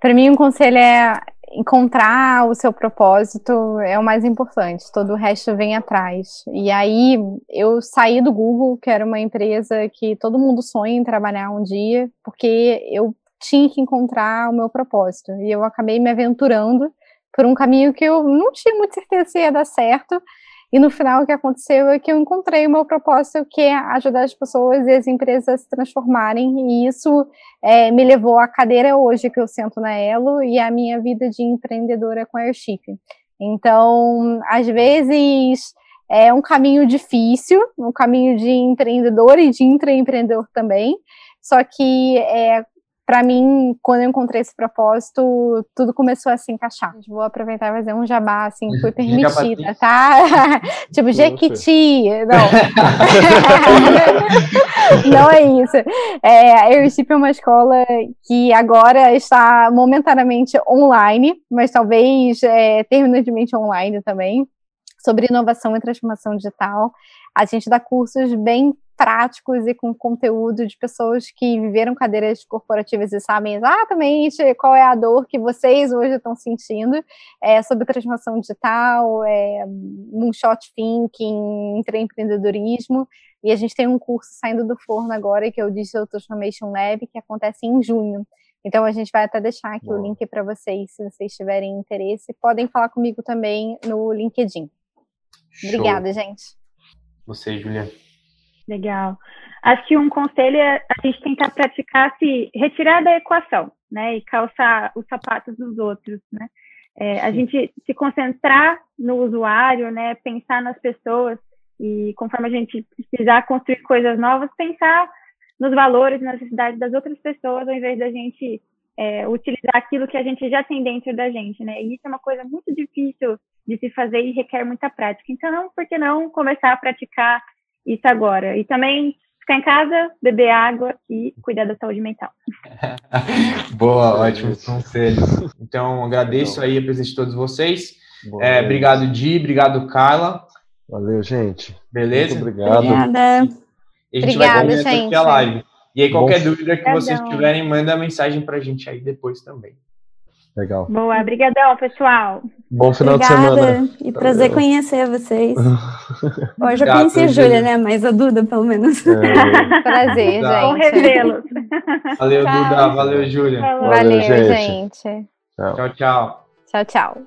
para mim, um conselho é encontrar o seu propósito é o mais importante, todo o resto vem atrás. E aí eu saí do Google, que era uma empresa que todo mundo sonha em trabalhar um dia, porque eu tinha que encontrar o meu propósito. E eu acabei me aventurando por um caminho que eu não tinha muita certeza se ia dar certo, e no final, o que aconteceu é que eu encontrei o meu propósito, que é ajudar as pessoas e as empresas a se transformarem, e isso é, me levou à cadeira hoje que eu sento na Elo e à minha vida de empreendedora com a Airship. Então, às vezes é um caminho difícil, um caminho de empreendedor e de intraempreendedor também, só que é, para mim, quando eu encontrei esse propósito, tudo começou a se encaixar. Vou aproveitar e fazer um jabá, assim, [LAUGHS] fui permitida, tá? [LAUGHS] tipo, Jequiti, não. [LAUGHS] não é isso. É, a Airship é uma escola que agora está momentaneamente online, mas talvez é, terminantemente online também, sobre inovação e transformação digital. A gente dá cursos bem práticos e com conteúdo de pessoas que viveram cadeiras corporativas e sabem exatamente qual é a dor que vocês hoje estão sentindo é, sobre transformação digital, é, moonshot thinking, empreendedorismo. E a gente tem um curso saindo do forno agora, que é o Digital Transformation Lab, que acontece em junho. Então a gente vai até deixar aqui Boa. o link para vocês, se vocês tiverem interesse. Podem falar comigo também no LinkedIn. Show. Obrigada, gente. Você, Julia. Legal. Acho que um conselho é a gente tentar praticar se retirar da equação, né, e calçar os sapatos dos outros, né. É, a gente se concentrar no usuário, né, pensar nas pessoas e conforme a gente precisar construir coisas novas, pensar nos valores, nas necessidades das outras pessoas, ao invés da gente é, utilizar aquilo que a gente já tem dentro da gente, né? E isso é uma coisa muito difícil de se fazer e requer muita prática. Então, por que não começar a praticar isso agora. E também ficar em casa, beber água e cuidar da saúde mental. [LAUGHS] Boa, ótimos conselhos. Então, agradeço aí a presença de todos vocês. É, obrigado, Di, obrigado, Carla. Valeu, gente. Beleza? Muito obrigado. Obrigada. E a gente Obrigada, vai gente. aqui a live. E aí, qualquer Bom. dúvida que vocês tiverem, manda mensagem pra gente aí depois também. Legal. Boa, brigadão, pessoal. Bom final Obrigada, de semana. E prazer Valeu. conhecer vocês. [LAUGHS] Hoje eu conheci a Júlia, né? Mas a Duda, pelo menos. É. [LAUGHS] prazer, gente. Bom revê-los. Valeu, Duda. Valeu, Júlia. Valeu, Valeu, gente. gente. Tchau, tchau. Tchau, tchau.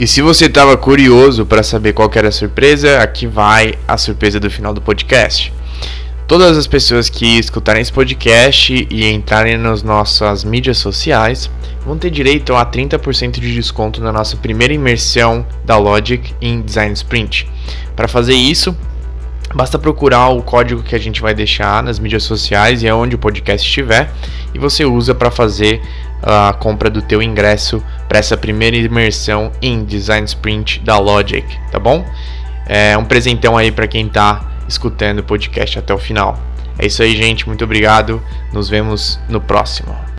E se você estava curioso para saber qual era a surpresa, aqui vai a surpresa do final do podcast. Todas as pessoas que escutarem esse podcast e entrarem nas nossas mídias sociais vão ter direito a 30% de desconto na nossa primeira imersão da Logic em Design Sprint. Para fazer isso, Basta procurar o código que a gente vai deixar nas mídias sociais e é onde o podcast estiver e você usa para fazer a compra do teu ingresso para essa primeira imersão em Design Sprint da Logic, tá bom? É um presentão aí para quem está escutando o podcast até o final. É isso aí, gente. Muito obrigado. Nos vemos no próximo.